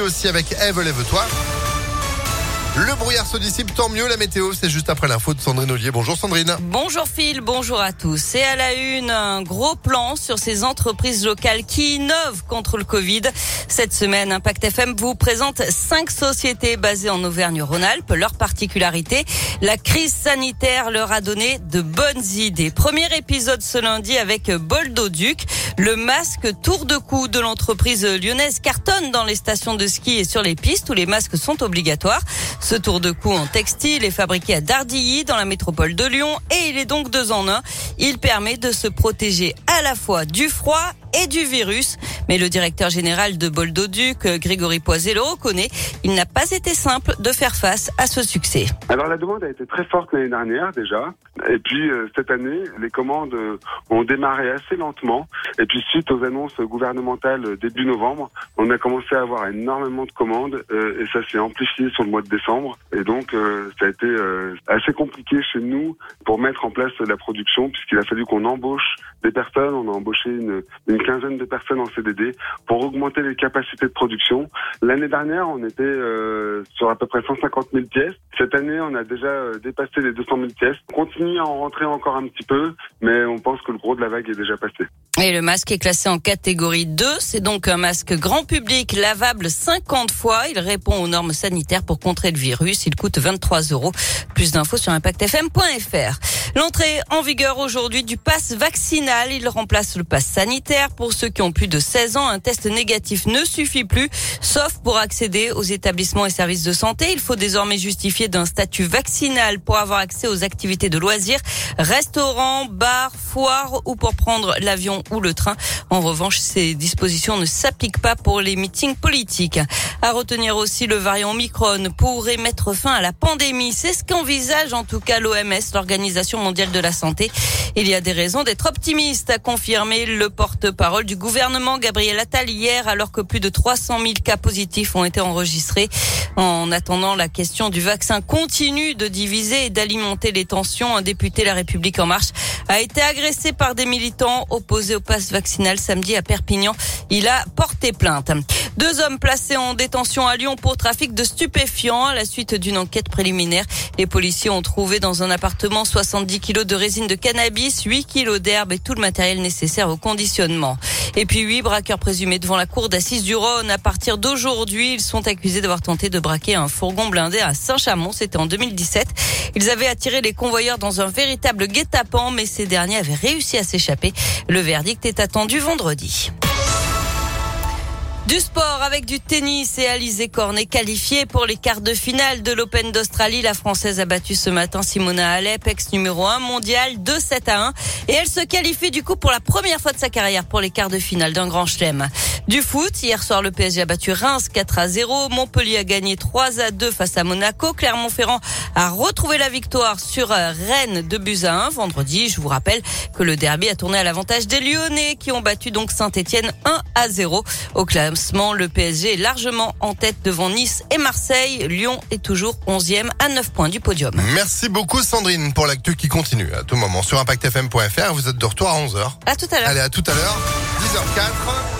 Aussi avec Eve, lève-toi. Le brouillard se dissipe, tant mieux. La météo, c'est juste après l'info de Sandrine Ollier. Bonjour Sandrine. Bonjour Phil, bonjour à tous. Et à la une, un gros plan sur ces entreprises locales qui innovent contre le Covid. Cette semaine, Impact FM vous présente cinq sociétés basées en Auvergne-Rhône-Alpes. Leur particularité, la crise sanitaire leur a donné de bonnes idées. Premier épisode ce lundi avec Boldoduc. Le masque tour de cou de l'entreprise lyonnaise cartonne dans les stations de ski et sur les pistes où les masques sont obligatoires. Ce tour de cou en textile est fabriqué à Dardilly dans la métropole de Lyon et il est donc deux en un. Il permet de se protéger à la fois du froid et du virus. Mais le directeur général de Boldoduc, Grégory Poiset, le reconnaît. Il n'a pas été simple de faire face à ce succès. Alors la demande a été très forte l'année dernière déjà. Et puis euh, cette année, les commandes euh, ont démarré assez lentement. Et puis suite aux annonces gouvernementales euh, début novembre, on a commencé à avoir énormément de commandes et ça s'est amplifié sur le mois de décembre. Et donc ça a été assez compliqué chez nous pour mettre en place la production puisqu'il a fallu qu'on embauche des personnes. On a embauché une, une quinzaine de personnes en CDD pour augmenter les capacités de production. L'année dernière, on était euh, sur à peu près 150 000 pièces. Cette année, on a déjà euh, dépassé les 200 000 pièces. On continue à en rentrer encore un petit peu, mais on pense que le gros de la vague est déjà passé. Et le masque est classé en catégorie 2. C'est donc un masque grand public lavable 50 fois. Il répond aux normes sanitaires pour contrer le virus. Il coûte 23 euros. Plus d'infos sur impactfm.fr. L'entrée en vigueur aujourd'hui du pass vaccinal. Il remplace le pass sanitaire. Pour ceux qui ont plus de 16 ans, un test négatif ne suffit plus, sauf pour accéder aux établissements et services de santé. Il faut désormais justifier d'un statut vaccinal pour avoir accès aux activités de loisirs, restaurants, bars, foires ou pour prendre l'avion ou le train. En revanche, ces dispositions ne s'appliquent pas pour les meetings politiques. À retenir aussi le variant Omicron pourrait mettre fin à la pandémie. C'est ce qu'envisage en tout cas l'OMS, l'Organisation mondiale de la santé. Il y a des raisons d'être optimiste, a confirmé le porte-parole du gouvernement Gabriel Attal hier, alors que plus de 300 000 cas positifs ont été enregistrés. En attendant, la question du vaccin continue de diviser et d'alimenter les tensions. Un député La République en marche a été agressé par des militants opposés au pass vaccinal samedi à Perpignan. Il a porté plainte. Deux hommes placés en détention à Lyon pour trafic de stupéfiants à la suite d'une enquête préliminaire. Les policiers ont trouvé dans un appartement 70 kilos de résine de cannabis, 8 kilos d'herbe et tout le matériel nécessaire au conditionnement. Et puis huit braqueurs présumés devant la cour d'assises du Rhône. À partir d'aujourd'hui, ils sont accusés d'avoir tenté de braquer un fourgon blindé à Saint-Chamond. C'était en 2017. Ils avaient attiré les convoyeurs dans un véritable guet-apens, mais ces derniers avaient réussi à s'échapper. Le verdict est attendu vendredi. Du sport avec du tennis et Alizé Cornet qualifiée pour les quarts de finale de l'Open d'Australie. La Française a battu ce matin Simona Alep, ex numéro 1 mondial, 2-7 à 1. Et elle se qualifie du coup pour la première fois de sa carrière pour les quarts de finale d'un grand chelem. Du foot, hier soir le PSG a battu Reims 4 à 0. Montpellier a gagné 3 à 2 face à Monaco. Clermont-Ferrand a retrouvé la victoire sur euh, Rennes de buts à 1 vendredi. Je vous rappelle que le derby a tourné à l'avantage des Lyonnais qui ont battu donc Saint-Etienne 1 à 0 au club le PSG est largement en tête devant Nice et Marseille. Lyon est toujours 11e à 9 points du podium. Merci beaucoup Sandrine pour l'actu qui continue à tout moment sur impactfm.fr. Vous êtes de retour à 11h. À tout à l'heure. Allez, à tout à l'heure. 10h04.